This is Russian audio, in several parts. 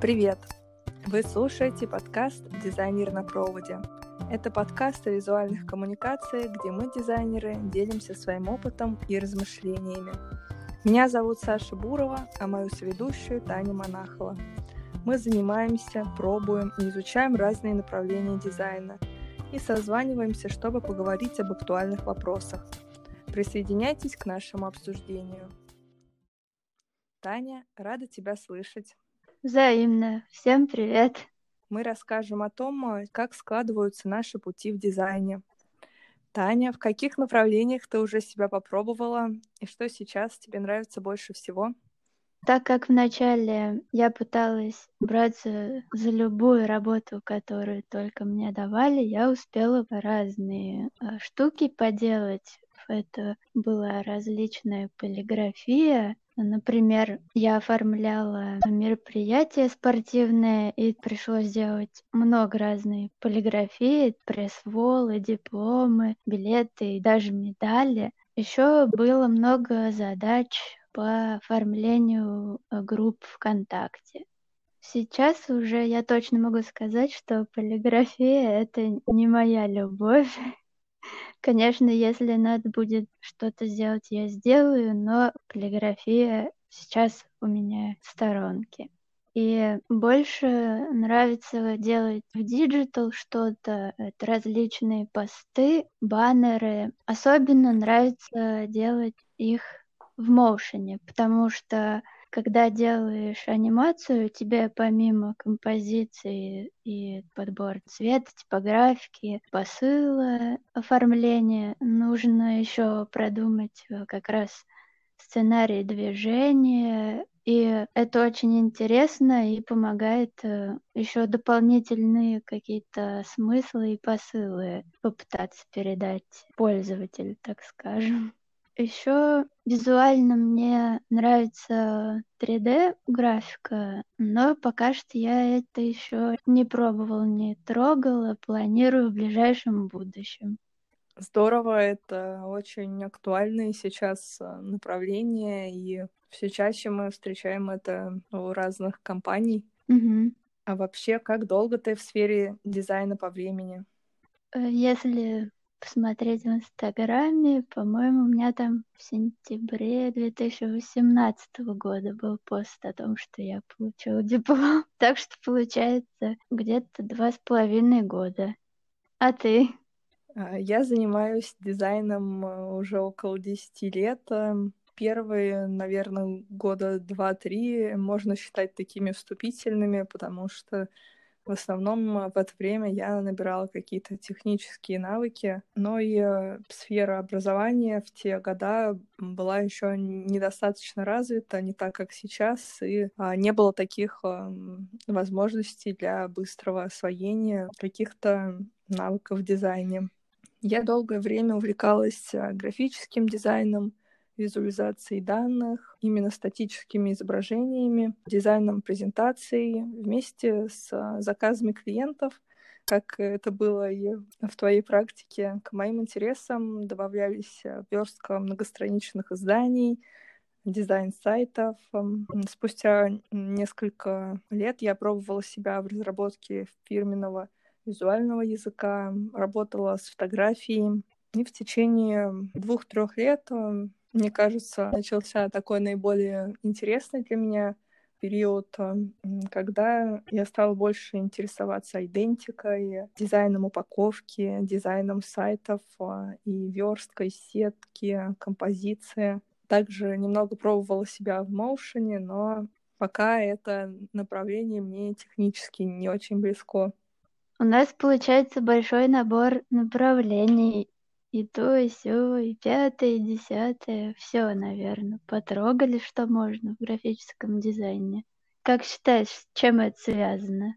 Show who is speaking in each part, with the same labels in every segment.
Speaker 1: Привет! Вы слушаете подкаст «Дизайнер на проводе». Это подкаст о визуальных коммуникациях, где мы, дизайнеры, делимся своим опытом и размышлениями. Меня зовут Саша Бурова, а мою соведущую Таня Монахова. Мы занимаемся, пробуем и изучаем разные направления дизайна и созваниваемся, чтобы поговорить об актуальных вопросах. Присоединяйтесь к нашему обсуждению. Таня, рада тебя слышать.
Speaker 2: Взаимно. Всем привет.
Speaker 1: Мы расскажем о том, как складываются наши пути в дизайне. Таня, в каких направлениях ты уже себя попробовала и что сейчас тебе нравится больше всего?
Speaker 2: Так как вначале я пыталась браться за любую работу, которую только мне давали, я успела разные э, штуки поделать. Это была различная полиграфия, Например, я оформляла мероприятия спортивные, и пришлось сделать много разной полиграфии, пресс-волы, дипломы, билеты и даже медали. Еще было много задач по оформлению э, групп ВКонтакте. Сейчас уже я точно могу сказать, что полиграфия — это не моя любовь. Конечно, если надо будет что-то сделать, я сделаю, но полиграфия сейчас у меня в сторонке. И больше нравится делать в digital что-то, это различные посты, баннеры. Особенно нравится делать их в motion е, потому что когда делаешь анимацию, тебе помимо композиции и подбор цвета, типографики, посыла, оформления, нужно еще продумать э, как раз сценарий движения, и это очень интересно и помогает э, еще дополнительные какие-то смыслы и посылы попытаться передать пользователю, так скажем. Еще визуально мне нравится 3D-графика, но пока что я это еще не пробовала, не трогала, планирую в ближайшем будущем.
Speaker 1: Здорово, это очень актуальное сейчас а, направление, и все чаще мы встречаем это у разных компаний.
Speaker 2: Угу.
Speaker 1: А вообще, как долго ты в сфере дизайна по времени?
Speaker 2: Э, если посмотреть в Инстаграме. По-моему, у меня там в сентябре 2018 года был пост о том, что я получила диплом. Так что получается где-то два с половиной года. А ты?
Speaker 1: А, я занимаюсь дизайном э, уже около 10 лет. Эм, первые, наверное, года два-три можно считать такими вступительными, потому что в основном э, в это время я набирала какие-то технические навыки, но и э, сфера образования в те года была еще недостаточно развита, не так, как сейчас, и а, не было таких возможностей для быстрого освоения каких-то навыков в дизайне. Я долгое время увлекалась э, графическим дизайном, визуализацией данных, именно статическими изображениями, дизайном презентаций вместе с а, заказами клиентов, как это было и в твоей практике. К моим интересам добавлялись а, верстка многостраничных изданий, дизайн сайтов. Спустя несколько лет я пробовала себя в разработке фирменного визуального языка, работала с фотографией. И в течение двух-трех лет мне кажется, начался такой наиболее интересный для меня период, э, когда я стала больше интересоваться идентикой, дизайном упаковки, дизайном сайтов э, и версткой, сетки, композиции. Также немного пробовала себя в моушене, но пока это направление мне технически не очень близко.
Speaker 2: У нас получается большой набор направлений, и то, и сё, и пятое, и десятое. Все, наверное. Потрогали, что можно в графическом дизайне. Как считаешь, с чем это связано?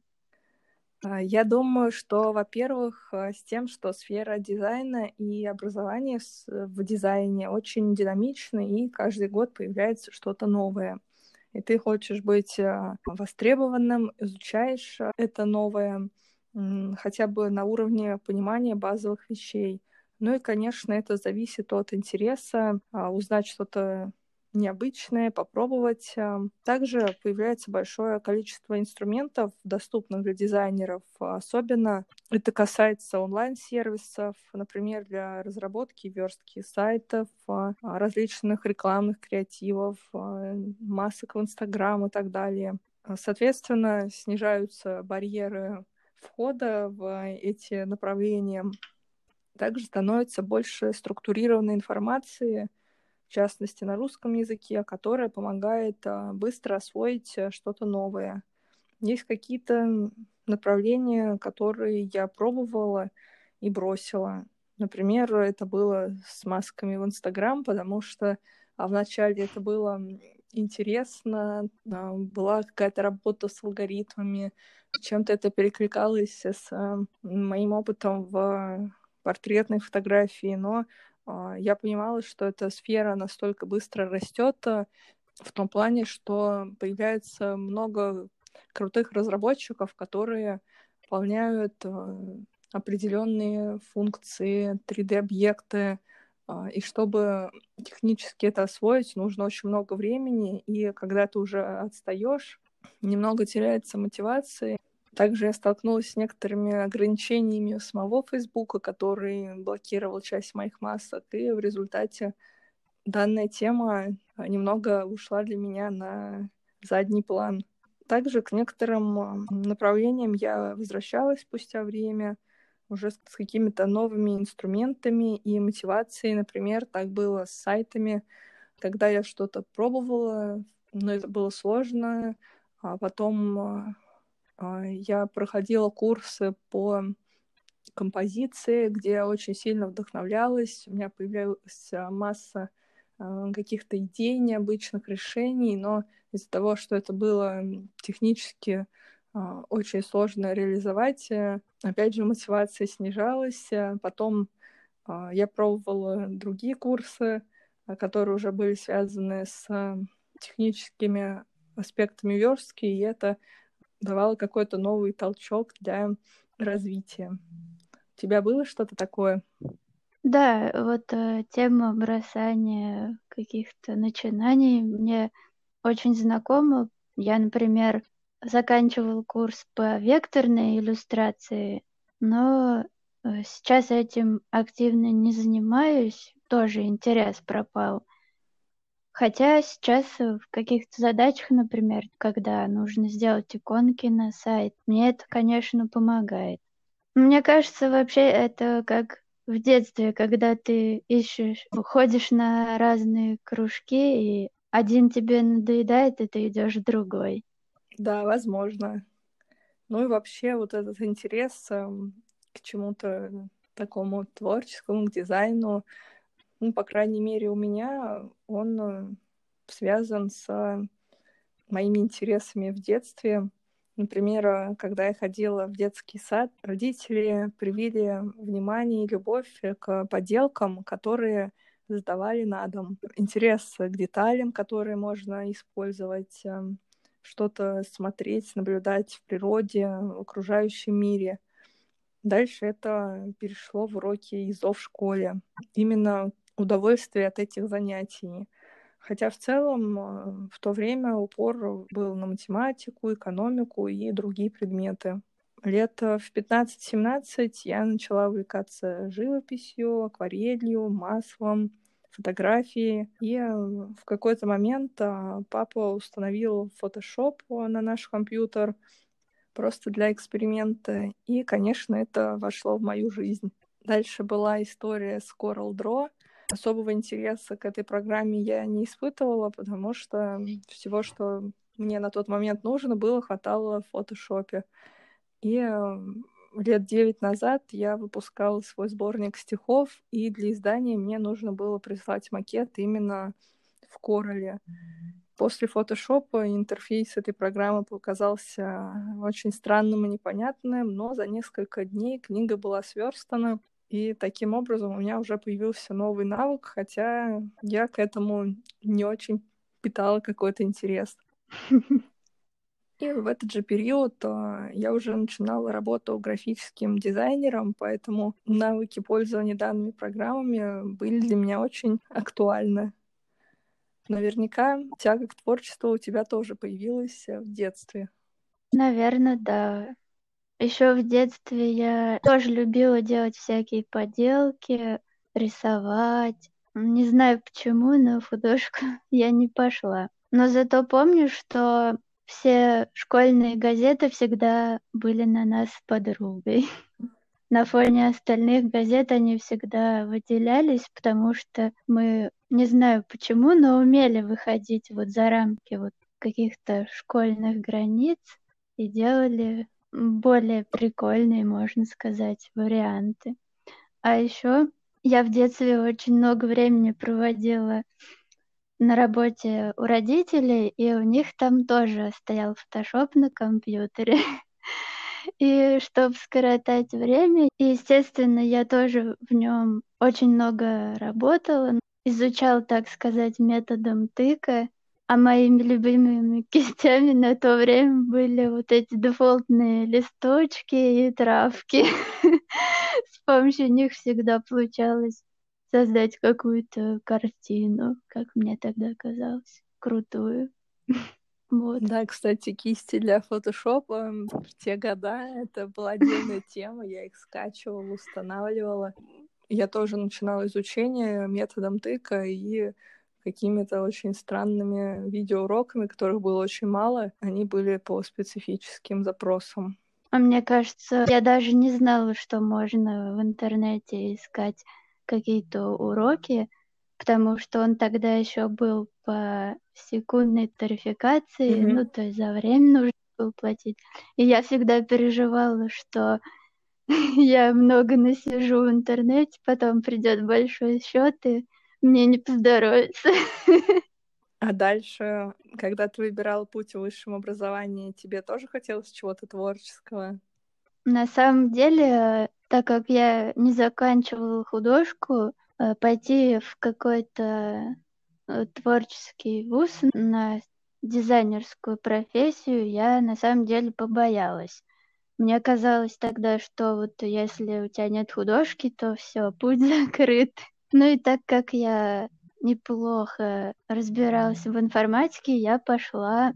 Speaker 1: А, я думаю, что, во-первых, а, с тем, что сфера дизайна и образования в дизайне очень динамичны, и каждый год появляется что-то новое. И ты хочешь быть а, востребованным, изучаешь это новое, хотя бы на уровне понимания базовых вещей — ну и, конечно, это зависит от интереса, а, узнать что-то необычное, попробовать. Также появляется большое количество инструментов, доступных для дизайнеров. Особенно это касается онлайн-сервисов, например, для разработки верстки сайтов, а, различных рекламных креативов, а, масок в Инстаграм и так далее. Соответственно, снижаются барьеры входа в эти направления. Также становится больше структурированной информации, в частности на русском языке, которая помогает а, быстро освоить э, что-то новое. Есть какие-то направления, которые я пробовала и бросила. Например, это было с масками в Инстаграм, потому что а вначале это было интересно, а, была какая-то работа с алгоритмами, чем-то это перекликалось с а, моим опытом в портретной фотографии, но а, я понимала, что эта сфера настолько быстро растет а, в том плане, что появляется много крутых разработчиков, которые выполняют а, определенные функции, 3D-объекты, и чтобы технически это освоить, нужно очень много времени, и когда ты уже отстаешь, немного теряется мотивация, также я столкнулась с некоторыми ограничениями самого Фейсбука, который блокировал часть моих масок, и в результате данная тема а, немного ушла для меня на задний план. Также к некоторым направлениям я возвращалась спустя время, уже с какими-то новыми инструментами и мотивацией. Например, так было с сайтами, когда я что-то пробовала, но это было сложно, а потом а, я проходила курсы по композиции, где я очень сильно вдохновлялась. У меня появлялась а, масса а, каких-то идей, необычных решений, но из-за того, что это было технически очень сложно реализовать, э, опять же, мотивация снижалась. Потом я пробовала другие курсы, которые уже были связаны с техническими аспектами верстки, и это давала какой-то новый толчок для развития. У тебя было что-то такое?
Speaker 2: Да, вот э, тема бросания каких-то начинаний мне очень знакома. Я, например, заканчивал курс по векторной иллюстрации, но э, сейчас этим активно не занимаюсь, тоже интерес пропал. Хотя сейчас в каких-то задачах, например, когда нужно сделать иконки на сайт, мне это, конечно, помогает. Мне кажется, вообще это как в детстве, когда ты ищешь, ходишь на разные кружки, и один тебе надоедает, и ты идешь другой.
Speaker 1: Да, возможно. Ну и вообще вот этот интерес эм, к чему-то такому творческому, к дизайну, ну, по крайней мере, у меня он э, связан с моими интересами в детстве. Например, э, когда я ходила в детский сад, родители привили внимание и любовь к поделкам, которые сдавали на дом. Интерес к деталям, которые можно использовать, э, что-то смотреть, наблюдать в природе, в окружающем мире. Дальше это перешло в уроки ИЗО в школе. Именно удовольствие от этих занятий. Хотя в целом э, в то время упор был на математику, экономику и другие предметы. Лет в 15-17 я начала увлекаться живописью, акварелью, маслом, фотографией. И э, в какой-то момент э, папа установил Photoshop на наш компьютер просто для эксперимента. И, конечно, это вошло в мою жизнь. Дальше была история с Coral Draw — особого интереса к этой программе я не испытывала, потому что всего, что мне на тот момент нужно было, хватало в фотошопе. И лет девять назад я выпускала свой сборник стихов, и для издания мне нужно было прислать макет именно в Короле. После фотошопа интерфейс этой программы показался очень странным и непонятным, но за несколько дней книга была сверстана, и таким образом у меня уже появился новый навык, хотя я к этому не очень питала какой-то интерес. И в этот же период а, я уже начинала работу графическим дизайнером, поэтому навыки пользования данными программами были для меня очень актуальны. Наверняка тяга к творчеству у тебя тоже появилась в детстве.
Speaker 2: Наверное, да. Еще в детстве я тоже любила делать всякие поделки, рисовать. Не знаю почему, но в художку я не пошла. Но зато помню, что все школьные газеты всегда были на нас с подругой. На фоне остальных газет они всегда выделялись, потому что мы, не знаю почему, но умели выходить вот за рамки вот каких-то школьных границ и делали более прикольные, можно сказать, варианты. А еще я в детстве очень много времени проводила на работе у родителей, и у них там тоже стоял фотошоп на компьютере. И чтобы скоротать время, естественно, я тоже в нем очень много работала, изучал, так сказать, методом тыка, а моими любимыми кистями на то время были вот эти дефолтные листочки и травки. С помощью них всегда получалось создать какую-то картину, как мне тогда казалось, крутую.
Speaker 1: Вот. Да, кстати, кисти для фотошопа в те года это была отдельная тема, я их скачивала, устанавливала. Я тоже начинала изучение методом тыка и какими-то очень странными видеоуроками, которых было очень мало. Они были по специфическим запросам.
Speaker 2: А мне кажется, я даже не знала, что можно в интернете искать какие-то уроки, потому что он тогда еще был по секундной тарификации, mm-hmm. ну, то есть за время нужно было платить. И я всегда переживала, что я много насижу в интернете, потом придет большой счет, и мне не поздоровится.
Speaker 1: А дальше, когда ты выбирал путь в высшем образовании, тебе тоже хотелось чего-то творческого?
Speaker 2: На самом деле, так как я не заканчивала художку, э, пойти в какой-то э, творческий вуз на дизайнерскую профессию я на самом деле побоялась. Мне казалось тогда, что вот если у тебя нет художки, то все, путь закрыт. Ну и так как я неплохо разбиралась в информатике, я пошла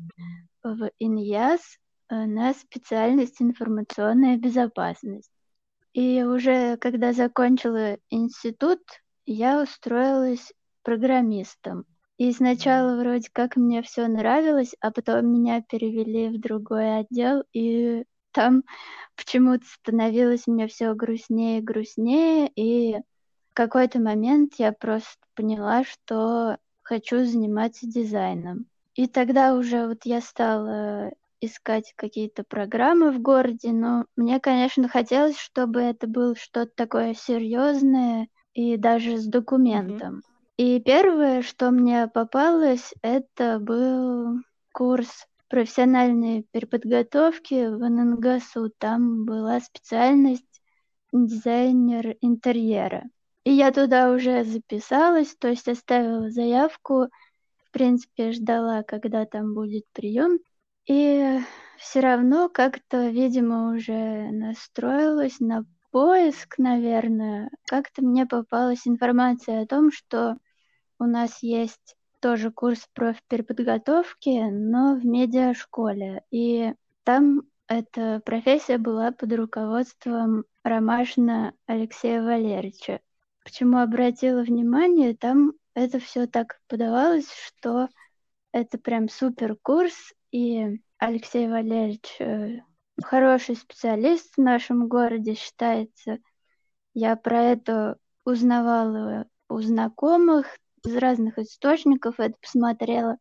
Speaker 2: в ИНЯС э, на специальность информационная безопасность. И уже когда закончила институт, я устроилась программистом. И сначала вроде как мне все нравилось, а потом меня перевели в другой отдел, и там почему-то становилось мне все грустнее и грустнее, и какой-то момент я просто поняла, что хочу заниматься дизайном. И тогда уже вот я стала искать какие-то программы в городе, но мне, конечно, хотелось, чтобы это было что-то такое серьезное и даже с документом. Mm-hmm. И первое, что мне попалось, это был курс профессиональной переподготовки в ННГСУ. Там была специальность дизайнер интерьера. И я туда уже записалась, то есть оставила заявку, в принципе, ждала, когда там будет прием. И все равно как-то, видимо, уже настроилась на поиск, наверное. Как-то мне попалась информация о том, что у нас есть тоже курс профпереподготовки, но в медиашколе. И там эта профессия была под руководством Ромашина Алексея Валерьевича. Почему обратила внимание, там это все так подавалось, что это прям супер курс, и Алексей Валерьевич э, хороший специалист в нашем городе считается. Я про это узнавала у знакомых, из разных источников это посмотрела.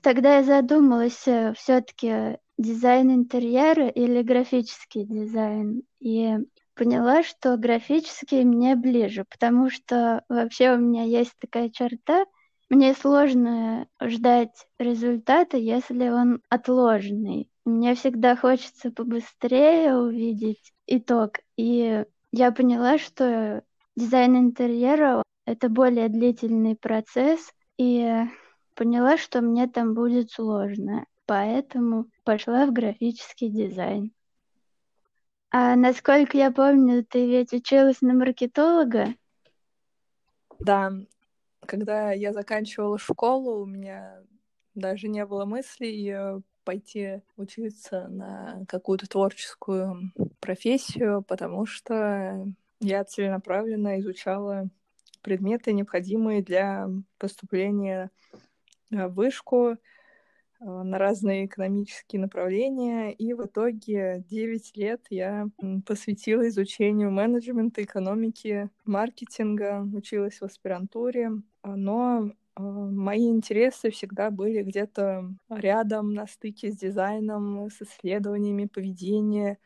Speaker 2: Тогда я задумалась, э, все-таки дизайн интерьера или графический дизайн. И поняла, что графический мне ближе, потому что вообще у меня есть такая черта, мне сложно ждать результата, если он отложенный. Мне всегда хочется побыстрее увидеть итог. И я поняла, что дизайн интерьера это более длительный процесс, и поняла, что мне там будет сложно. Поэтому пошла в графический дизайн. А насколько я помню, ты ведь училась на маркетолога?
Speaker 1: Да, Когда я заканчивала школу, у меня даже не было мыслей пойти учиться на какую-то творческую профессию, потому что я целенаправленно изучала предметы, необходимые для поступления в вышку, Э, на разные экономические направления, и в итоге 9 лет я посвятила изучению менеджмента, экономики, маркетинга, училась в аспирантуре, но э, мои интересы всегда были где-то рядом, на стыке с дизайном, с исследованиями поведения,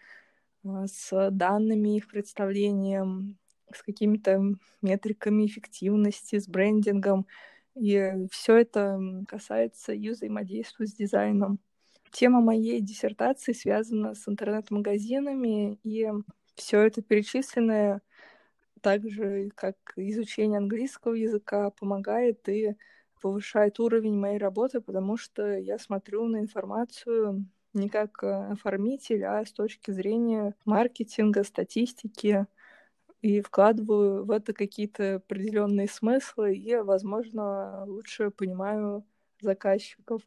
Speaker 1: э, с данными их представлением, с какими-то метриками эффективности, с брендингом. И все это касается и взаимодействия с дизайном. Тема моей диссертации связана с интернет-магазинами, и все это перечисленное, так же как изучение английского языка, помогает и повышает уровень моей работы, потому что я смотрю на информацию не как э, оформитель, а с точки зрения маркетинга, статистики, и вкладываю в это какие-то определенные смыслы и, возможно, лучше понимаю заказчиков.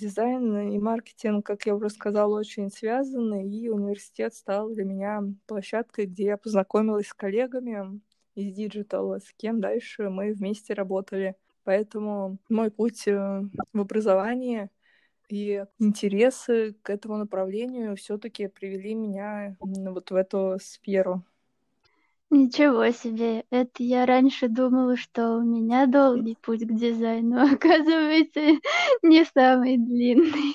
Speaker 1: Дизайн и маркетинг, как я уже сказала, очень связаны, и университет стал для меня площадкой, где я познакомилась с коллегами из digital а, с кем дальше мы вместе работали. Поэтому мой путь э, в образовании и интересы к этому направлению все-таки привели меня вот в эту сферу.
Speaker 2: Ничего себе, это я раньше думала, что у меня долгий путь к дизайну, а оказывается, не самый длинный.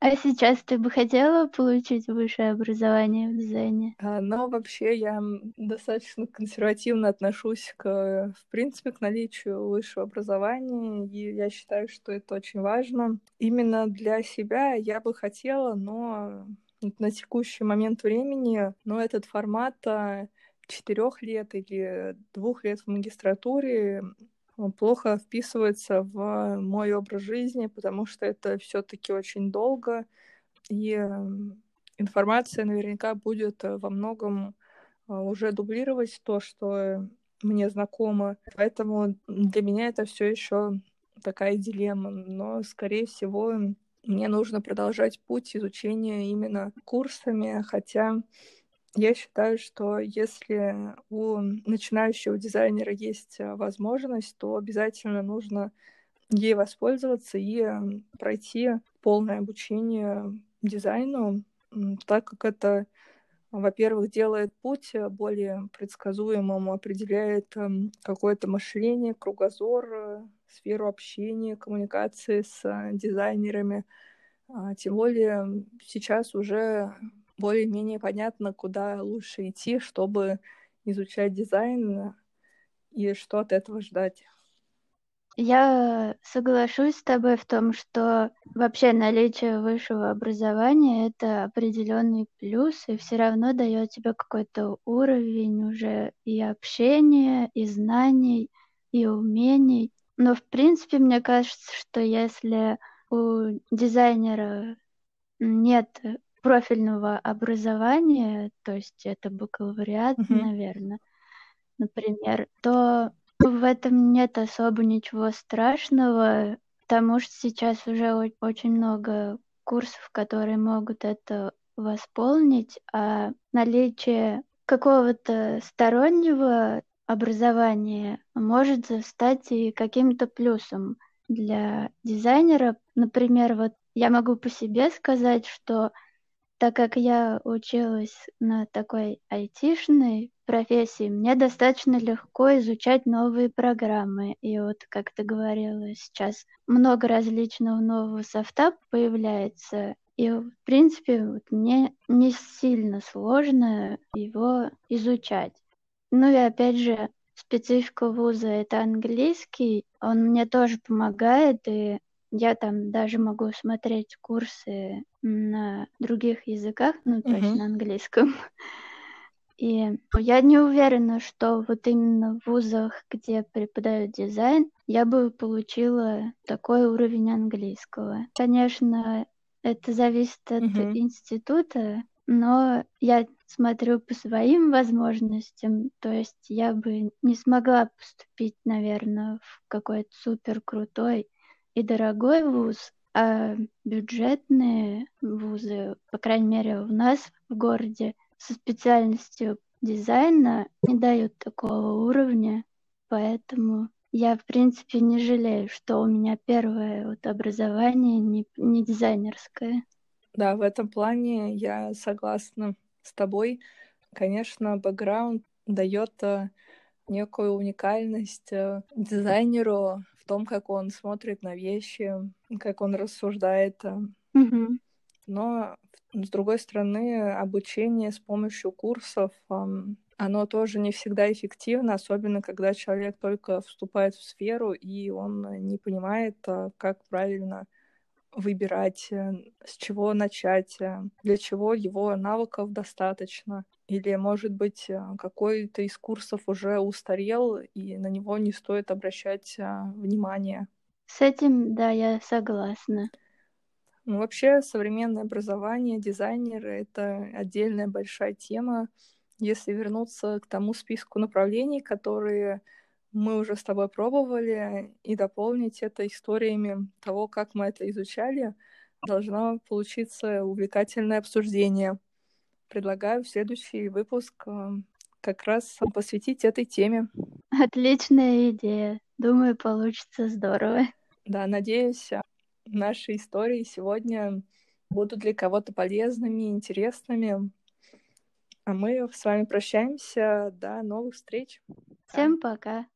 Speaker 2: А сейчас ты бы хотела получить высшее образование в дизайне?
Speaker 1: А, но вообще я достаточно консервативно отношусь к, в принципе, к наличию высшего образования, и я считаю, что это очень важно. Именно для себя я бы хотела, но на текущий момент времени, но этот формат а, четырех лет или двух лет в магистратуре плохо вписывается в мой образ жизни, потому что это все-таки очень долго, и информация наверняка будет во многом а, уже дублировать то, что мне знакомо. Поэтому для меня это все еще такая дилемма. Но, скорее всего, мне нужно продолжать путь изучения именно курсами, хотя я считаю, что если у начинающего дизайнера есть э, возможность, то обязательно нужно ей воспользоваться и пройти полное обучение дизайну, так как это, во-первых, делает путь более предсказуемым, определяет эм, какое-то мышление, кругозор, э, сферу общения, коммуникации с э, дизайнерами. А, тем более сейчас уже более-менее понятно, куда лучше идти, чтобы изучать дизайн и что от этого ждать.
Speaker 2: Я соглашусь с тобой в том, что вообще наличие высшего образования это определенный плюс, и все равно дает тебе какой-то уровень уже и общения, и знаний, и умений. Но, в принципе, мне кажется, что если у дизайнера нет профильного образования, то есть это бакалавриат, mm-hmm. наверное, например, то в этом нет особо ничего страшного, потому что сейчас уже очень много курсов, которые могут это восполнить, а наличие какого-то стороннего образования может стать и каким-то плюсом для дизайнера. Например, вот я могу по себе сказать, что так как я училась на такой айтишной профессии, мне достаточно легко изучать новые программы. И вот, как ты говорила, сейчас много различного нового софта появляется, и, в принципе, вот мне не сильно сложно его изучать. Ну и опять же, специфика вуза это английский, он мне тоже помогает, и я там даже могу смотреть курсы на других языках, ну, то uh-huh. есть на английском. И я не уверена, что вот именно в вузах, где преподают дизайн, я бы получила такой уровень английского. Конечно, это зависит от uh-huh. института, но я смотрю по своим возможностям, то есть я бы не смогла поступить, наверное, в какой-то супер крутой и дорогой вуз, а бюджетные вузы, по крайней мере, у нас в городе со специальностью дизайна не дают такого уровня, поэтому я, в принципе, не жалею, что у меня первое вот образование не, не дизайнерское.
Speaker 1: Да, в этом плане я согласна с тобой. Конечно, бэкграунд дает э, некую уникальность э, дизайнеру в том, как он смотрит на вещи, как он рассуждает.
Speaker 2: Mm-hmm.
Speaker 1: Но, с другой стороны, обучение с помощью курсов, оно тоже не всегда эффективно, особенно когда человек только вступает в сферу, и он не понимает, как правильно выбирать, э, с чего начать, э, для чего его навыков достаточно. Или, может быть, э, какой-то из курсов уже устарел, и на него не стоит обращать внимание.
Speaker 2: С этим, да, я согласна.
Speaker 1: Ну, вообще, современное образование, дизайнеры — это отдельная большая тема. Если вернуться к тому списку направлений, которые мы уже с тобой пробовали, и дополнить это историями того, как мы это изучали, должно получиться увлекательное обсуждение. Предлагаю в следующий выпуск э, как раз посвятить этой теме.
Speaker 2: Отличная идея. Думаю, получится здорово.
Speaker 1: Да, надеюсь, наши истории сегодня будут для кого-то полезными, интересными. А мы с вами прощаемся. До новых встреч.
Speaker 2: Всем пока.